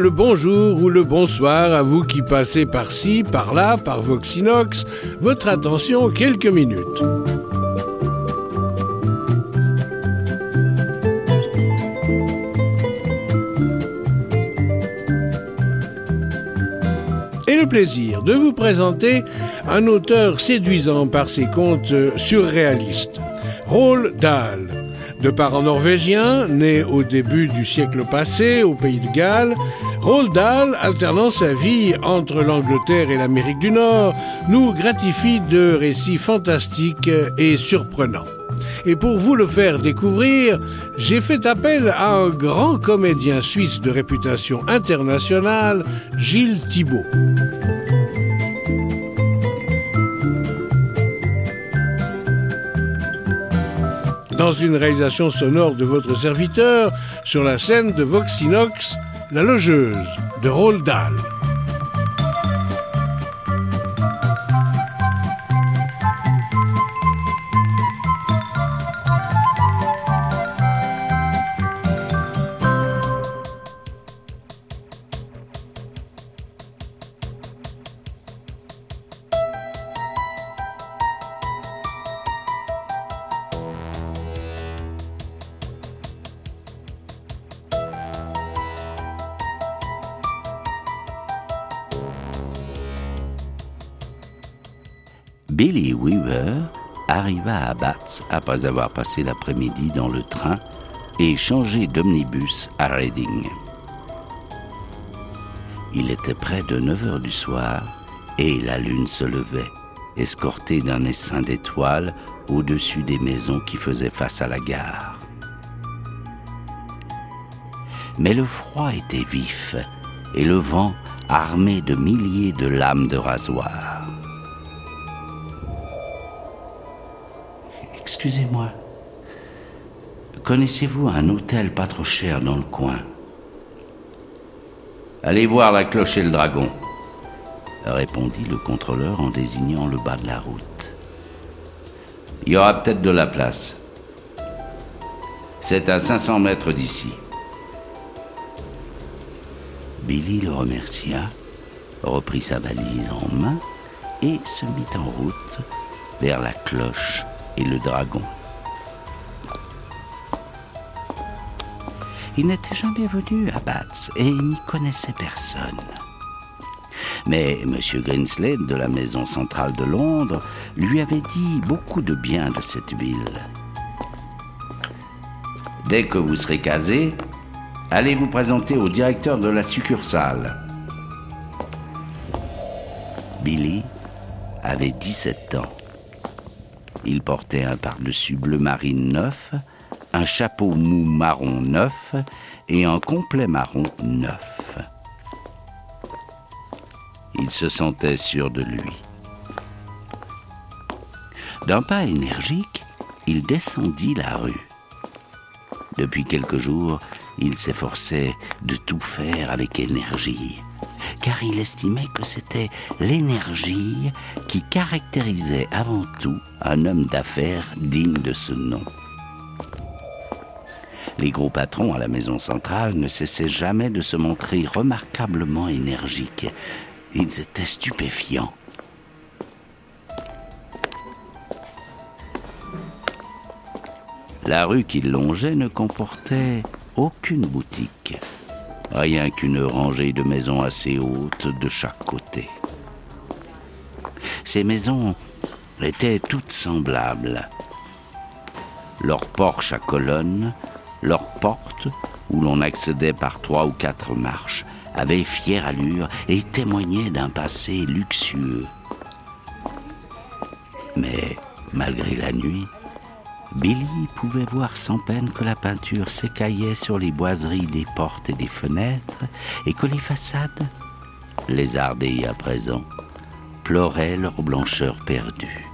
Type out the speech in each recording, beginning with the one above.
Le bonjour ou le bonsoir à vous qui passez par-ci, par-là, par Voxinox. Votre attention quelques minutes. Et le plaisir de vous présenter un auteur séduisant par ses contes surréalistes, Roald Dahl. De parents norvégiens, né au début du siècle passé au pays de Galles, Roald Dahl, alternant sa vie entre l'Angleterre et l'Amérique du Nord, nous gratifie de récits fantastiques et surprenants. Et pour vous le faire découvrir, j'ai fait appel à un grand comédien suisse de réputation internationale, Gilles Thibault. dans une réalisation sonore de votre serviteur sur la scène de Voxinox, La Logeuse de Roald Dahl. Weaver arriva à Bath après avoir passé l'après-midi dans le train et changé d'omnibus à Reading. Il était près de 9 heures du soir et la lune se levait, escortée d'un essaim d'étoiles au-dessus des maisons qui faisaient face à la gare. Mais le froid était vif et le vent armé de milliers de lames de rasoir. Excusez-moi. Connaissez-vous un hôtel pas trop cher dans le coin? Allez voir la cloche et le dragon, répondit le contrôleur en désignant le bas de la route. Il y aura peut-être de la place. C'est à 500 mètres d'ici. Billy le remercia, reprit sa valise en main et se mit en route vers la cloche et le dragon. Il n'était jamais venu à Bath et n'y connaissait personne. Mais M. Greenslade de la maison centrale de Londres lui avait dit beaucoup de bien de cette ville. Dès que vous serez casé, allez vous présenter au directeur de la succursale. Billy avait 17 ans. Il portait un pardessus bleu marine neuf, un chapeau mou marron neuf et un complet marron neuf. Il se sentait sûr de lui. D'un pas énergique, il descendit la rue. Depuis quelques jours, il s'efforçait de tout faire avec énergie car il estimait que c'était l'énergie qui caractérisait avant tout un homme d'affaires digne de ce nom. Les gros patrons à la maison centrale ne cessaient jamais de se montrer remarquablement énergiques. Ils étaient stupéfiants. La rue qu'il longeait ne comportait aucune boutique rien qu'une rangée de maisons assez hautes de chaque côté. Ces maisons étaient toutes semblables. Leurs porches à colonnes, leurs portes, où l'on accédait par trois ou quatre marches, avaient fière allure et témoignaient d'un passé luxueux. Mais, malgré la nuit, Billy pouvait voir sans peine que la peinture s'écaillait sur les boiseries des portes et des fenêtres et que les façades, lézardées à présent, ploraient leur blancheur perdue.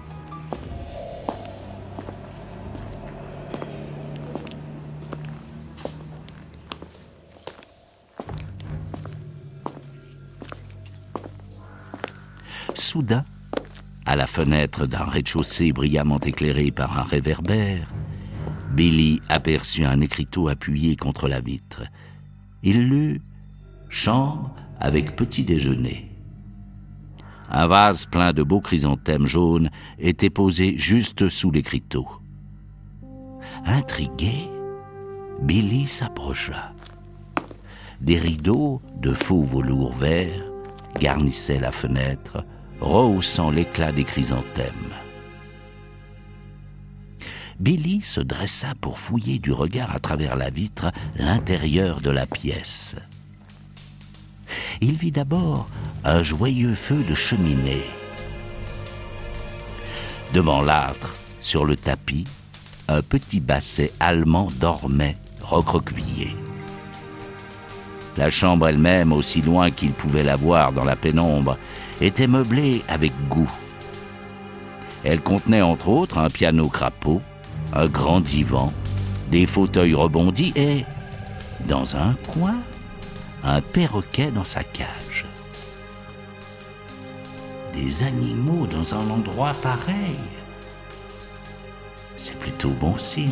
Soudain, à la fenêtre d'un rez-de-chaussée brillamment éclairé par un réverbère, Billy aperçut un écriteau appuyé contre la vitre. Il lut chambre avec petit déjeuner. Un vase plein de beaux chrysanthèmes jaunes était posé juste sous l'écriteau. Intrigué, Billy s'approcha. Des rideaux de faux velours vert garnissaient la fenêtre, rehaussant l'éclat des chrysanthèmes. Billy se dressa pour fouiller du regard à travers la vitre l'intérieur de la pièce. Il vit d'abord un joyeux feu de cheminée. Devant l'âtre, sur le tapis, un petit basset allemand dormait, recroquevillé. La chambre elle-même, aussi loin qu'il pouvait la voir dans la pénombre, était meublée avec goût. Elle contenait entre autres un piano crapaud, un grand divan, des fauteuils rebondis et, dans un coin, un perroquet dans sa cage. Des animaux dans un endroit pareil. C'est plutôt bon signe.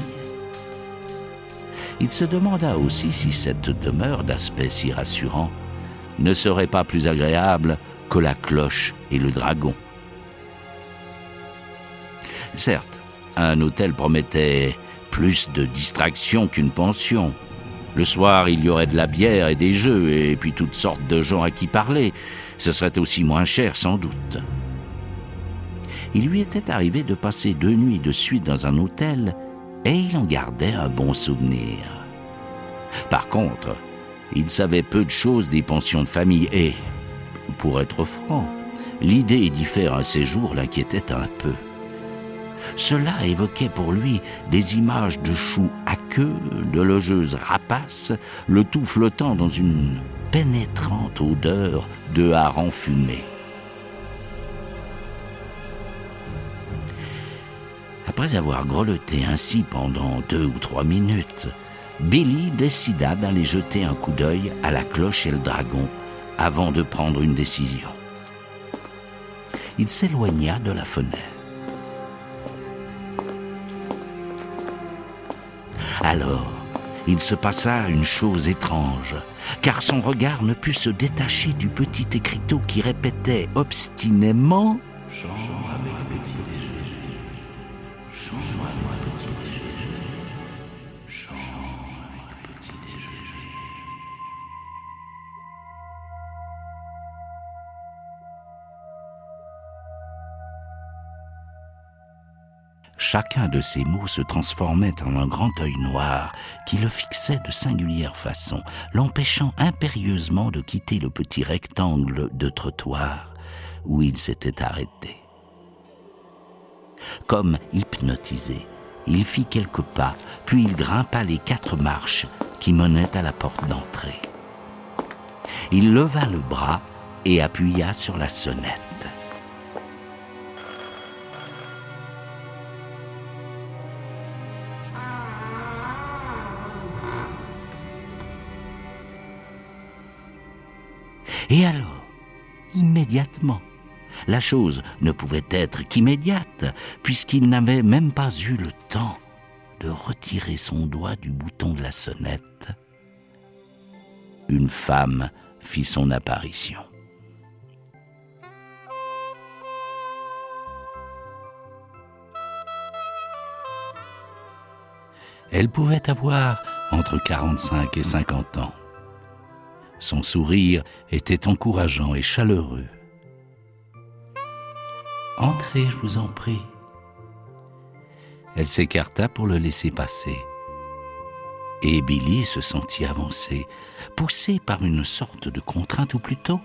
Il se demanda aussi si cette demeure d'aspect si rassurant ne serait pas plus agréable la cloche et le dragon. Certes, un hôtel promettait plus de distraction qu'une pension. Le soir, il y aurait de la bière et des jeux, et puis toutes sortes de gens à qui parler. Ce serait aussi moins cher, sans doute. Il lui était arrivé de passer deux nuits de suite dans un hôtel, et il en gardait un bon souvenir. Par contre, il savait peu de choses des pensions de famille, et, pour être franc, l'idée d'y faire un séjour l'inquiétait un peu. Cela évoquait pour lui des images de choux à queue, de logeuses rapaces, le tout flottant dans une pénétrante odeur de hareng fumé. Après avoir grelotté ainsi pendant deux ou trois minutes, Billy décida d'aller jeter un coup d'œil à la cloche et le dragon avant de prendre une décision. Il s'éloigna de la fenêtre. Alors, il se passa une chose étrange, car son regard ne put se détacher du petit écriteau qui répétait obstinément Chacun de ces mots se transformait en un grand œil noir qui le fixait de singulière façon, l'empêchant impérieusement de quitter le petit rectangle de trottoir où il s'était arrêté. Comme hypnotisé, il fit quelques pas, puis il grimpa les quatre marches qui menaient à la porte d'entrée. Il leva le bras et appuya sur la sonnette. Et alors, immédiatement, la chose ne pouvait être qu'immédiate, puisqu'il n'avait même pas eu le temps de retirer son doigt du bouton de la sonnette. Une femme fit son apparition. Elle pouvait avoir entre 45 et 50 ans. Son sourire était encourageant et chaleureux. Entrez, je vous en prie. Elle s'écarta pour le laisser passer. Et Billy se sentit avancer, poussé par une sorte de contrainte, ou plutôt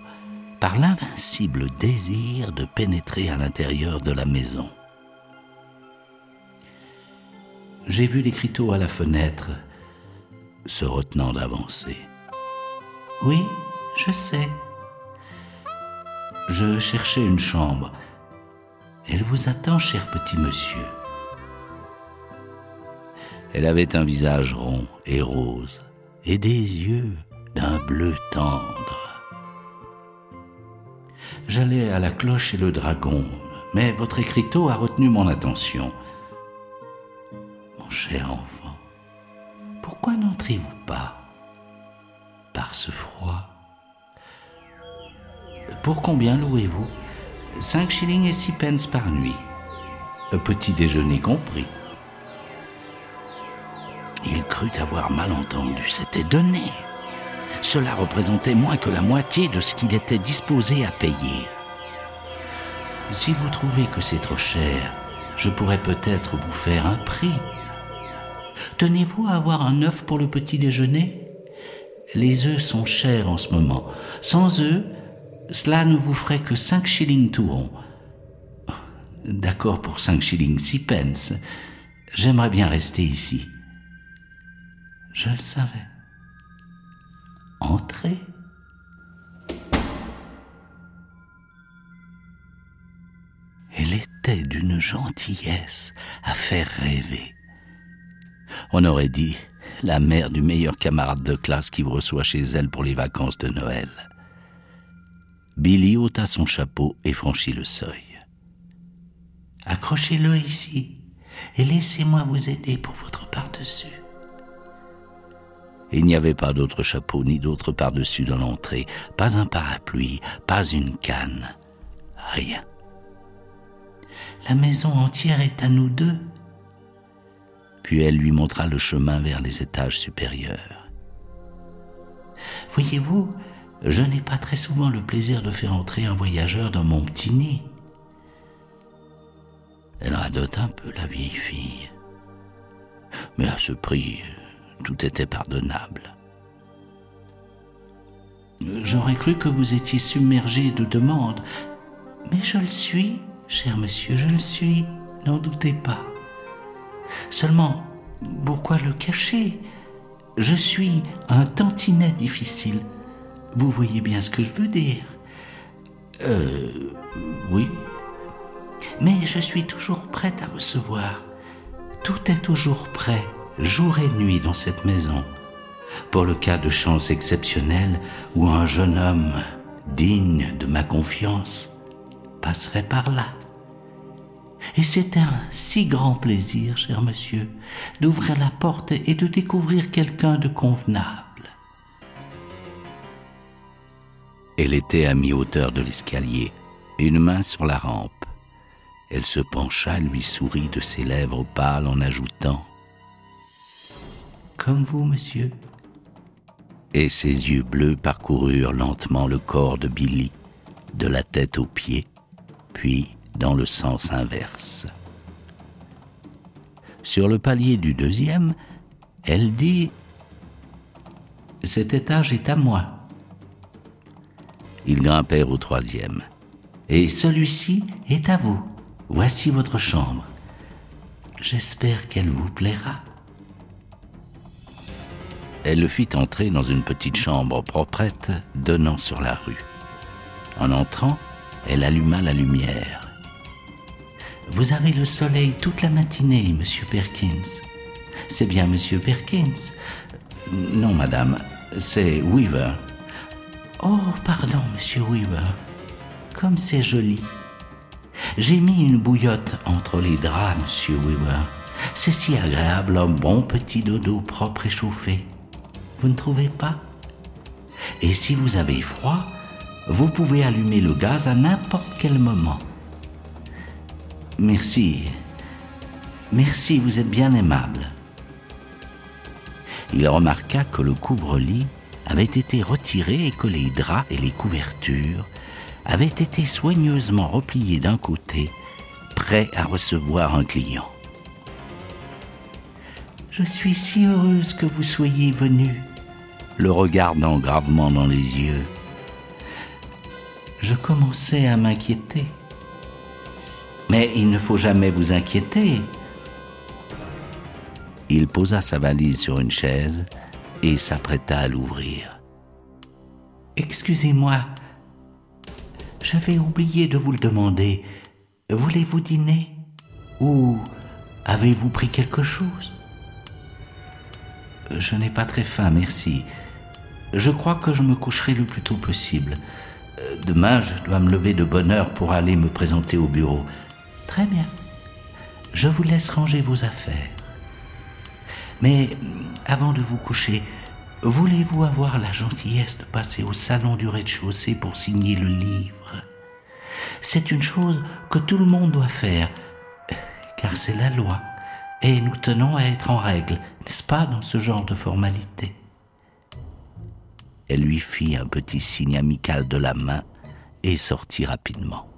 par l'invincible désir de pénétrer à l'intérieur de la maison. J'ai vu l'écriteau à la fenêtre, se retenant d'avancer. Oui, je sais. Je cherchais une chambre. Elle vous attend, cher petit monsieur. Elle avait un visage rond et rose, et des yeux d'un bleu tendre. J'allais à la cloche et le dragon, mais votre écriteau a retenu mon attention. Mon cher enfant, pourquoi n'entrez-vous pas? Par ce froid Pour combien louez-vous? Cinq shillings et six pence par nuit. Petit déjeuner compris. Il crut avoir mal entendu, c'était donné. Cela représentait moins que la moitié de ce qu'il était disposé à payer. Si vous trouvez que c'est trop cher, je pourrais peut-être vous faire un prix. Tenez-vous à avoir un œuf pour le petit déjeuner? Les œufs sont chers en ce moment. Sans œufs, cela ne vous ferait que cinq shillings tout rond. D'accord pour cinq shillings six pence. J'aimerais bien rester ici. Je le savais. Entrez. Elle était d'une gentillesse à faire rêver. On aurait dit la mère du meilleur camarade de classe qui vous reçoit chez elle pour les vacances de Noël. Billy ôta son chapeau et franchit le seuil. Accrochez-le ici et laissez-moi vous aider pour votre par-dessus. Il n'y avait pas d'autre chapeau ni d'autre par-dessus dans l'entrée, pas un parapluie, pas une canne, rien. La maison entière est à nous deux. Puis elle lui montra le chemin vers les étages supérieurs. Voyez-vous, je n'ai pas très souvent le plaisir de faire entrer un voyageur dans mon petit nid. Elle radote un peu la vieille fille. Mais à ce prix, tout était pardonnable. J'aurais cru que vous étiez submergé de demandes, mais je le suis, cher monsieur, je le suis, n'en doutez pas. Seulement, pourquoi le cacher? Je suis un tantinet difficile. Vous voyez bien ce que je veux dire Euh. Oui. Mais je suis toujours prête à recevoir. Tout est toujours prêt jour et nuit dans cette maison, pour le cas de chance exceptionnelle où un jeune homme digne de ma confiance passerait par là. Et c'est un si grand plaisir, cher monsieur, d'ouvrir la porte et de découvrir quelqu'un de convenable. Elle était à mi-hauteur de l'escalier, une main sur la rampe. Elle se pencha, lui sourit de ses lèvres pâles en ajoutant comme vous, monsieur. Et ses yeux bleus parcoururent lentement le corps de Billy, de la tête aux pieds, puis dans le sens inverse. Sur le palier du deuxième, elle dit Cet étage est à moi. Ils grimpèrent au troisième. Et celui-ci est à vous. Voici votre chambre. J'espère qu'elle vous plaira. Elle le fit entrer dans une petite chambre proprette donnant sur la rue. En entrant, elle alluma la lumière. Vous avez le soleil toute la matinée, monsieur Perkins. C'est bien monsieur Perkins Non, madame, c'est Weaver. Oh, pardon, monsieur Weaver. Comme c'est joli. J'ai mis une bouillotte entre les draps, monsieur Weaver. C'est si agréable, un bon petit dodo propre et chauffé. Vous ne trouvez pas? Et si vous avez froid, vous pouvez allumer le gaz à n'importe quel moment. Merci. Merci, vous êtes bien aimable. Il remarqua que le couvre-lit avait été retiré et que les draps et les couvertures avaient été soigneusement repliés d'un côté, prêts à recevoir un client. Je suis si heureuse que vous soyez venu, le regardant gravement dans les yeux. Je commençais à m'inquiéter. Mais il ne faut jamais vous inquiéter. Il posa sa valise sur une chaise et s'apprêta à l'ouvrir. Excusez-moi, j'avais oublié de vous le demander. Voulez-vous dîner? Ou avez-vous pris quelque chose? Je n'ai pas très faim, merci. Je crois que je me coucherai le plus tôt possible. Euh, demain, je dois me lever de bonne heure pour aller me présenter au bureau. Très bien. Je vous laisse ranger vos affaires. Mais avant de vous coucher, Voulez-vous avoir la gentillesse de passer au salon du rez-de-chaussée pour signer le livre? C'est une chose que tout le monde doit faire, car c'est la loi, et nous tenons à être en règle, n'est-ce pas, dans ce genre de formalité? Elle lui fit un petit signe amical de la main et sortit rapidement.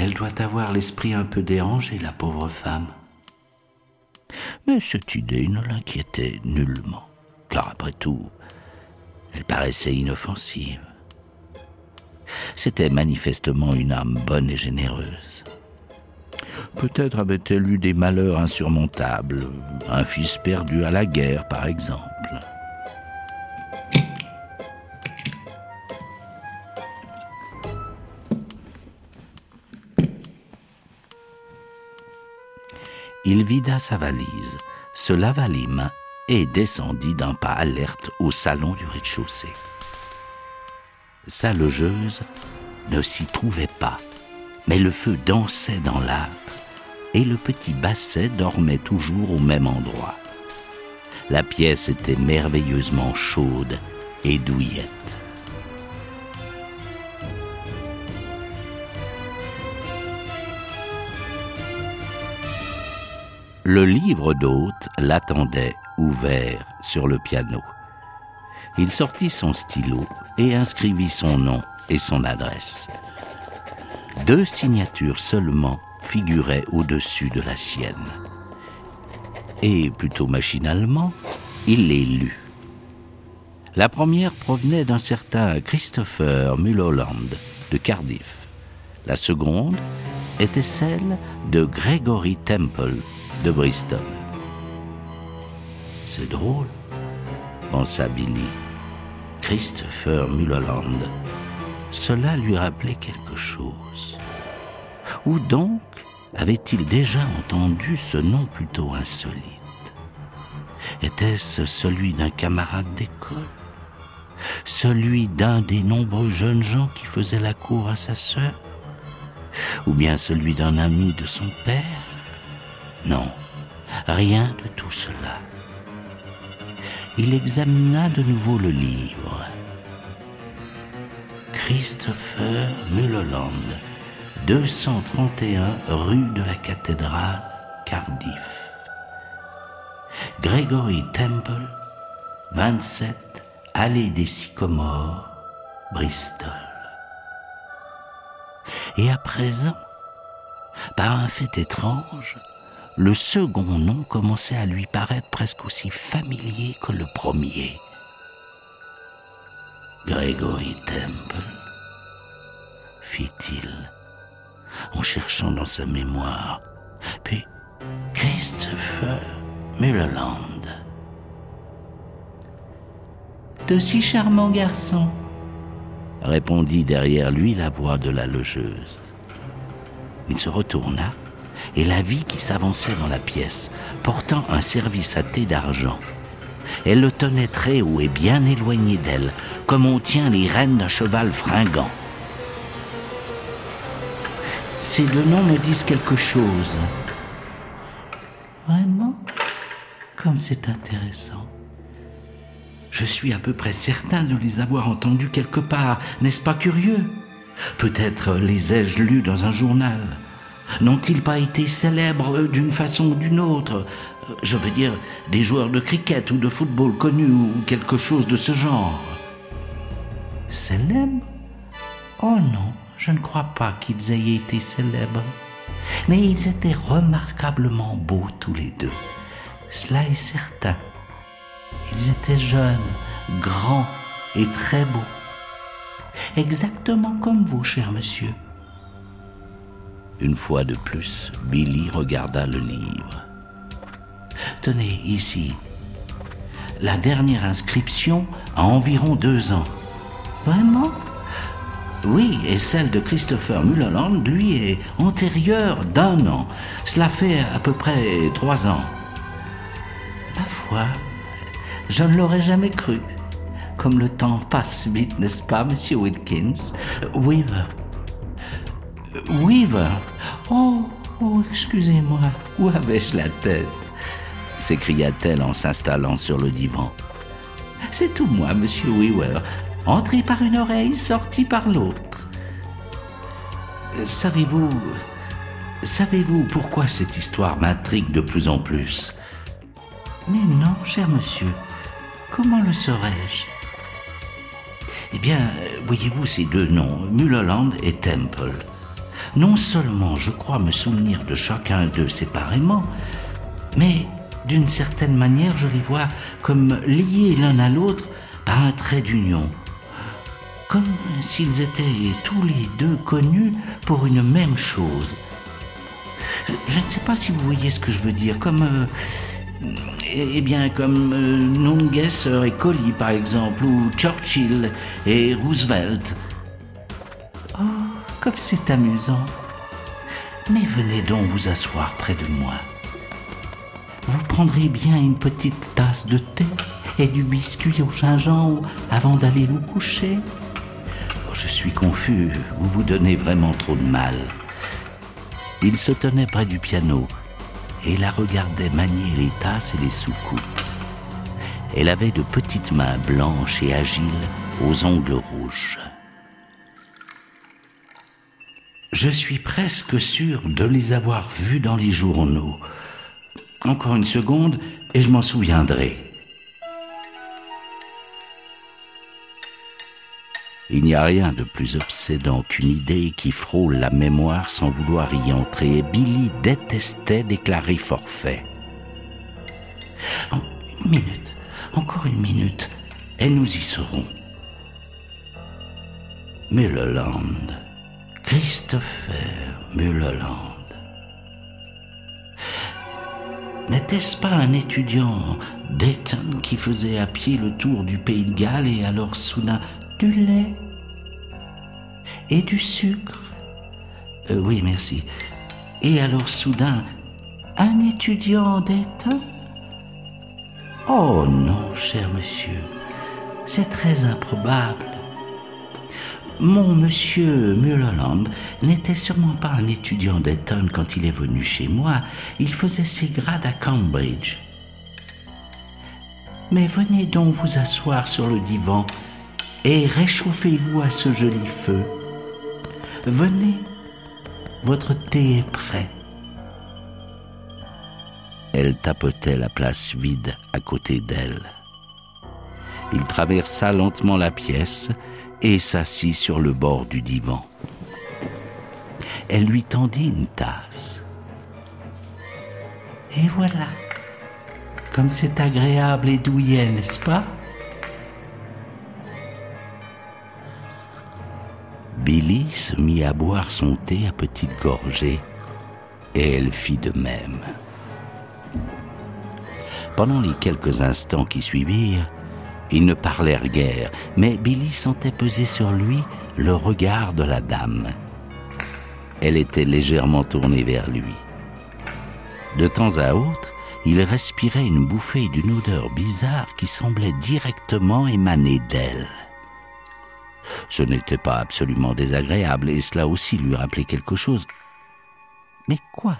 Elle doit avoir l'esprit un peu dérangé, la pauvre femme. Mais cette idée ne l'inquiétait nullement, car après tout, elle paraissait inoffensive. C'était manifestement une âme bonne et généreuse. Peut-être avait-elle eu des malheurs insurmontables, un fils perdu à la guerre par exemple. Il vida sa valise, se lava les mains et descendit d'un pas alerte au salon du rez-de-chaussée. Sa logeuse ne s'y trouvait pas, mais le feu dansait dans l'âtre et le petit basset dormait toujours au même endroit. La pièce était merveilleusement chaude et douillette. Le livre d'hôte l'attendait ouvert sur le piano. Il sortit son stylo et inscrivit son nom et son adresse. Deux signatures seulement figuraient au-dessus de la sienne. Et plutôt machinalement, il les lut. La première provenait d'un certain Christopher Mulholland de Cardiff. La seconde était celle de Gregory Temple de Bristol. C'est drôle, pensa Billy. Christopher Mulholland. Cela lui rappelait quelque chose. Où donc avait-il déjà entendu ce nom plutôt insolite? Était-ce celui d'un camarade d'école? Celui d'un des nombreux jeunes gens qui faisaient la cour à sa sœur? Ou bien celui d'un ami de son père? Non, rien de tout cela. Il examina de nouveau le livre. Christopher Mulholland, 231 rue de la Cathédrale, Cardiff. Gregory Temple, 27 Allée des Sycomores, Bristol. Et à présent, par un fait étrange, le second nom commençait à lui paraître presque aussi familier que le premier. Gregory Temple, fit-il, en cherchant dans sa mémoire, puis Christopher Mulholland. De si charmants garçons, répondit derrière lui la voix de la logeuse. Il se retourna et la vie qui s'avançait dans la pièce, portant un service à thé d'argent. Elle le tenait très haut et bien éloigné d'elle, comme on tient les rênes d'un cheval fringant. Ces deux noms me disent quelque chose. Vraiment? Comme c'est intéressant. Je suis à peu près certain de les avoir entendus quelque part, n'est-ce pas curieux? Peut-être les ai-je lus dans un journal. N'ont-ils pas été célèbres d'une façon ou d'une autre? Je veux dire, des joueurs de cricket ou de football connus ou quelque chose de ce genre. Célèbres? Oh non, je ne crois pas qu'ils aient été célèbres. Mais ils étaient remarquablement beaux tous les deux. Cela est certain. Ils étaient jeunes, grands et très beaux. Exactement comme vous, cher monsieur. Une fois de plus, Billy regarda le livre. Tenez, ici. La dernière inscription a environ deux ans. Vraiment? Oui, et celle de Christopher Mulholland, lui, est antérieure d'un an. Cela fait à peu près trois ans. Ma foi, je ne l'aurais jamais cru. Comme le temps passe vite, n'est-ce pas, monsieur Wilkins? Weaver Weaver Oh, oh, excusez-moi, où avais-je la tête? s'écria-t-elle en s'installant sur le divan. C'est tout moi, monsieur Weaver. Entré par une oreille, sorti par l'autre. Savez-vous. Savez-vous pourquoi cette histoire m'intrigue de plus en plus? Mais non, cher monsieur. Comment le saurais-je? Eh bien, voyez-vous ces deux noms, Mulholland et Temple. Non seulement je crois me souvenir de chacun d'eux séparément, mais d'une certaine manière je les vois comme liés l'un à l'autre par un trait d'union, comme s'ils étaient tous les deux connus pour une même chose. Je ne sais pas si vous voyez ce que je veux dire, comme... Euh, eh bien, comme euh, Nungesser et Colli, par exemple, ou Churchill et Roosevelt. C'est amusant. Mais venez donc vous asseoir près de moi. Vous prendrez bien une petite tasse de thé et du biscuit au gingembre avant d'aller vous coucher. Oh, je suis confus, vous vous donnez vraiment trop de mal. Il se tenait près du piano et la regardait manier les tasses et les soucoupes. Elle avait de petites mains blanches et agiles aux ongles rouges. Je suis presque sûr de les avoir vus dans les journaux. Encore une seconde et je m'en souviendrai. Il n'y a rien de plus obsédant qu'une idée qui frôle la mémoire sans vouloir y entrer. Billy détestait déclarer forfait. une minute, encore une minute, et nous y serons. Mulholland, Christopher Mulholland. N'était-ce pas un étudiant d'Eton qui faisait à pied le tour du pays de Galles et alors soudain du lait et du sucre? Euh, oui, merci. Et alors soudain, un étudiant d'État Oh non, cher monsieur, c'est très improbable. Mon monsieur Mulholland n'était sûrement pas un étudiant d'Eton quand il est venu chez moi. Il faisait ses grades à Cambridge. Mais venez donc vous asseoir sur le divan et réchauffez-vous à ce joli feu. Venez, votre thé est prêt. Elle tapotait la place vide à côté d'elle. Il traversa lentement la pièce et s'assit sur le bord du divan. Elle lui tendit une tasse. Et voilà, comme c'est agréable et douillet, n'est-ce pas? Billy se mit à boire son thé à petites gorgées et elle fit de même. Pendant les quelques instants qui suivirent, ils ne parlèrent guère, mais Billy sentait peser sur lui le regard de la dame. Elle était légèrement tournée vers lui. De temps à autre, il respirait une bouffée d'une odeur bizarre qui semblait directement émaner d'elle. Ce n'était pas absolument désagréable, et cela aussi lui rappelait quelque chose. Mais quoi?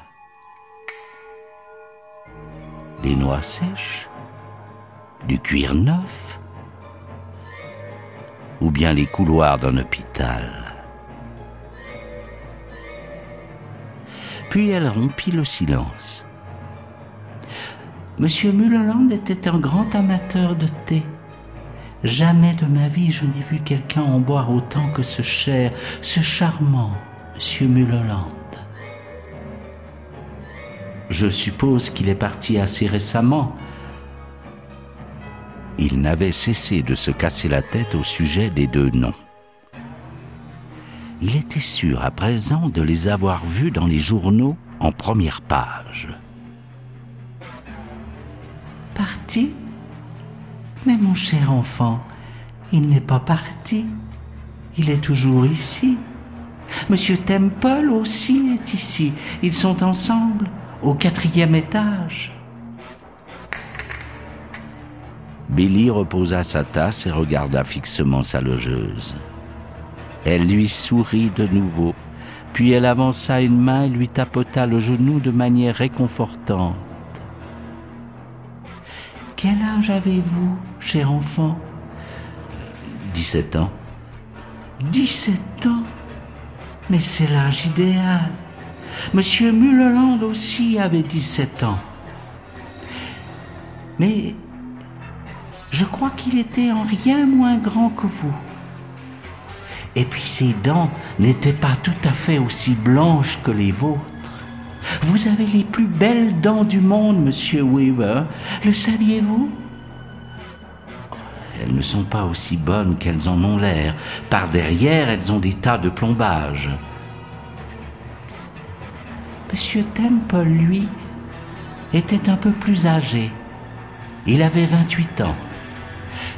Des noix sèches? Du cuir neuf Ou bien les couloirs d'un hôpital Puis elle rompit le silence. Monsieur Mulholland était un grand amateur de thé. Jamais de ma vie je n'ai vu quelqu'un en boire autant que ce cher, ce charmant Monsieur Mulholland. Je suppose qu'il est parti assez récemment. Il n'avait cessé de se casser la tête au sujet des deux noms. Il était sûr à présent de les avoir vus dans les journaux en première page. Parti? Mais mon cher enfant, il n'est pas parti. Il est toujours ici. Monsieur Temple aussi est ici. Ils sont ensemble, au quatrième étage. Billy reposa sa tasse et regarda fixement sa logeuse. Elle lui sourit de nouveau, puis elle avança une main et lui tapota le genou de manière réconfortante. Quel âge avez-vous, cher enfant 17 ans. 17 ans? Mais c'est l'âge idéal. Monsieur Mulholland aussi avait 17 ans. Mais je crois qu'il était en rien moins grand que vous. Et puis ses dents n'étaient pas tout à fait aussi blanches que les vôtres. Vous avez les plus belles dents du monde, monsieur Weaver. Le saviez-vous? Elles ne sont pas aussi bonnes qu'elles en ont l'air. Par derrière, elles ont des tas de plombage. Monsieur Temple, lui, était un peu plus âgé. Il avait 28 ans.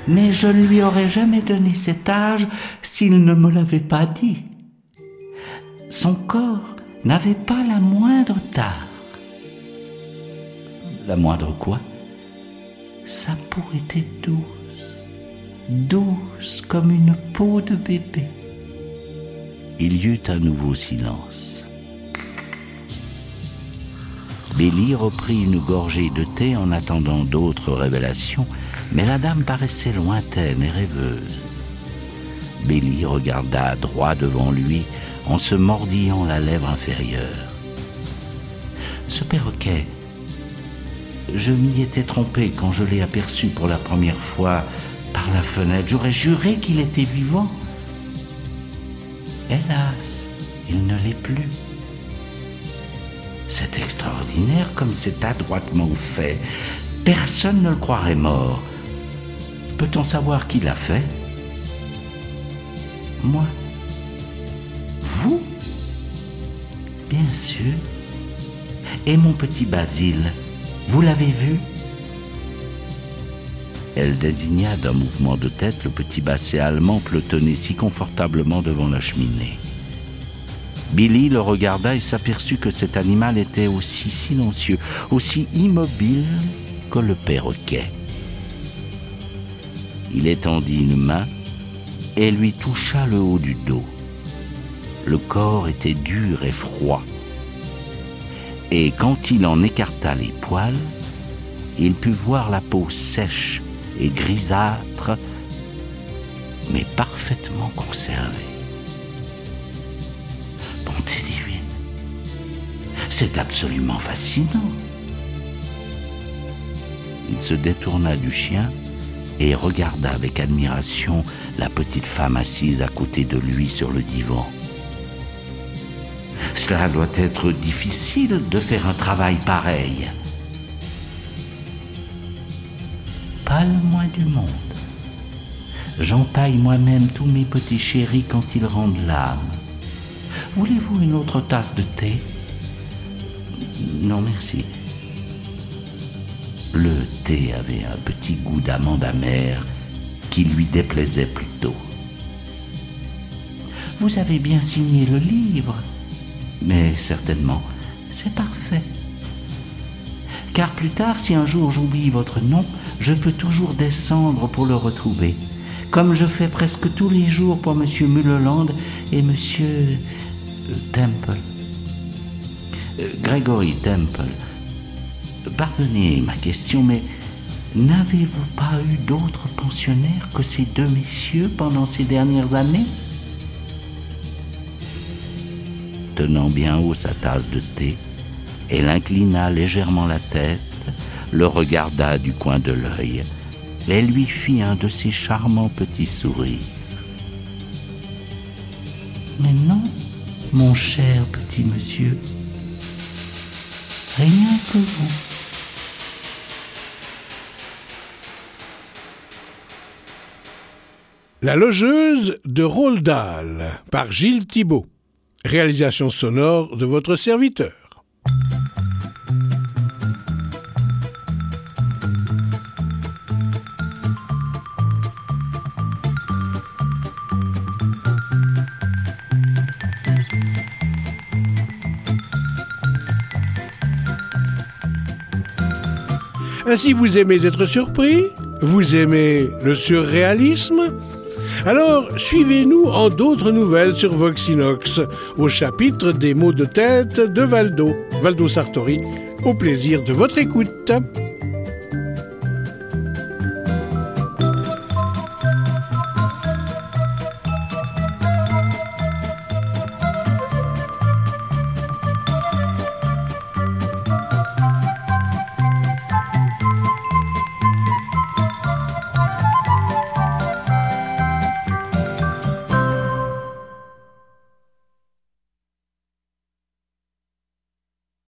Mais je ne lui aurais jamais donné cet âge s'il ne me l'avait pas dit. Son corps n'avait pas la moindre tare. La moindre quoi? Sa peau était douce, douce comme une peau de bébé. Il y eut un nouveau silence. Billy reprit une gorgée de thé en attendant d'autres révélations, mais la dame paraissait lointaine et rêveuse. Billy regarda droit devant lui en se mordillant la lèvre inférieure. Ce perroquet, je m'y étais trompé quand je l'ai aperçu pour la première fois par la fenêtre. J'aurais juré qu'il était vivant. Hélas, il ne l'est plus. C'est extraordinaire comme c'est adroitement fait. Personne ne le croirait mort. Peut-on savoir qui l'a fait Moi. Vous Bien sûr. Et mon petit Basile, vous l'avez vu Elle désigna d'un mouvement de tête le petit basset allemand pelotonné si confortablement devant la cheminée. Billy le regarda et s'aperçut que cet animal était aussi silencieux, aussi immobile que le perroquet. Il étendit une main et lui toucha le haut du dos. Le corps était dur et froid. Et quand il en écarta les poils, il put voir la peau sèche et grisâtre, mais parfaitement conservée. C'est absolument fascinant. Il se détourna du chien et regarda avec admiration la petite femme assise à côté de lui sur le divan. Cela doit être difficile de faire un travail pareil. Pas le moins du monde. J'empaille moi-même tous mes petits chéris quand ils rendent l'âme. Voulez-vous une autre tasse de thé? Non, merci. Le thé avait un petit goût d'amande amère qui lui déplaisait plutôt. Vous avez bien signé le livre, mais certainement, c'est parfait. Car plus tard, si un jour j'oublie votre nom, je peux toujours descendre pour le retrouver, comme je fais presque tous les jours pour M. Mulholland et M. Temple. Gregory Temple, pardonnez ma question, mais n'avez-vous pas eu d'autres pensionnaires que ces deux messieurs pendant ces dernières années? Tenant bien haut sa tasse de thé, elle inclina légèrement la tête, le regarda du coin de l'œil et lui fit un de ces charmants petits sourires. Mais non, mon cher petit monsieur, rien que vous. La logeuse de Roldal par Gilles Thibault. Réalisation sonore de votre serviteur. Ainsi vous aimez être surpris Vous aimez le surréalisme alors, suivez-nous en d'autres nouvelles sur Voxinox, au chapitre des mots de tête de Valdo, Valdo Sartori. Au plaisir de votre écoute.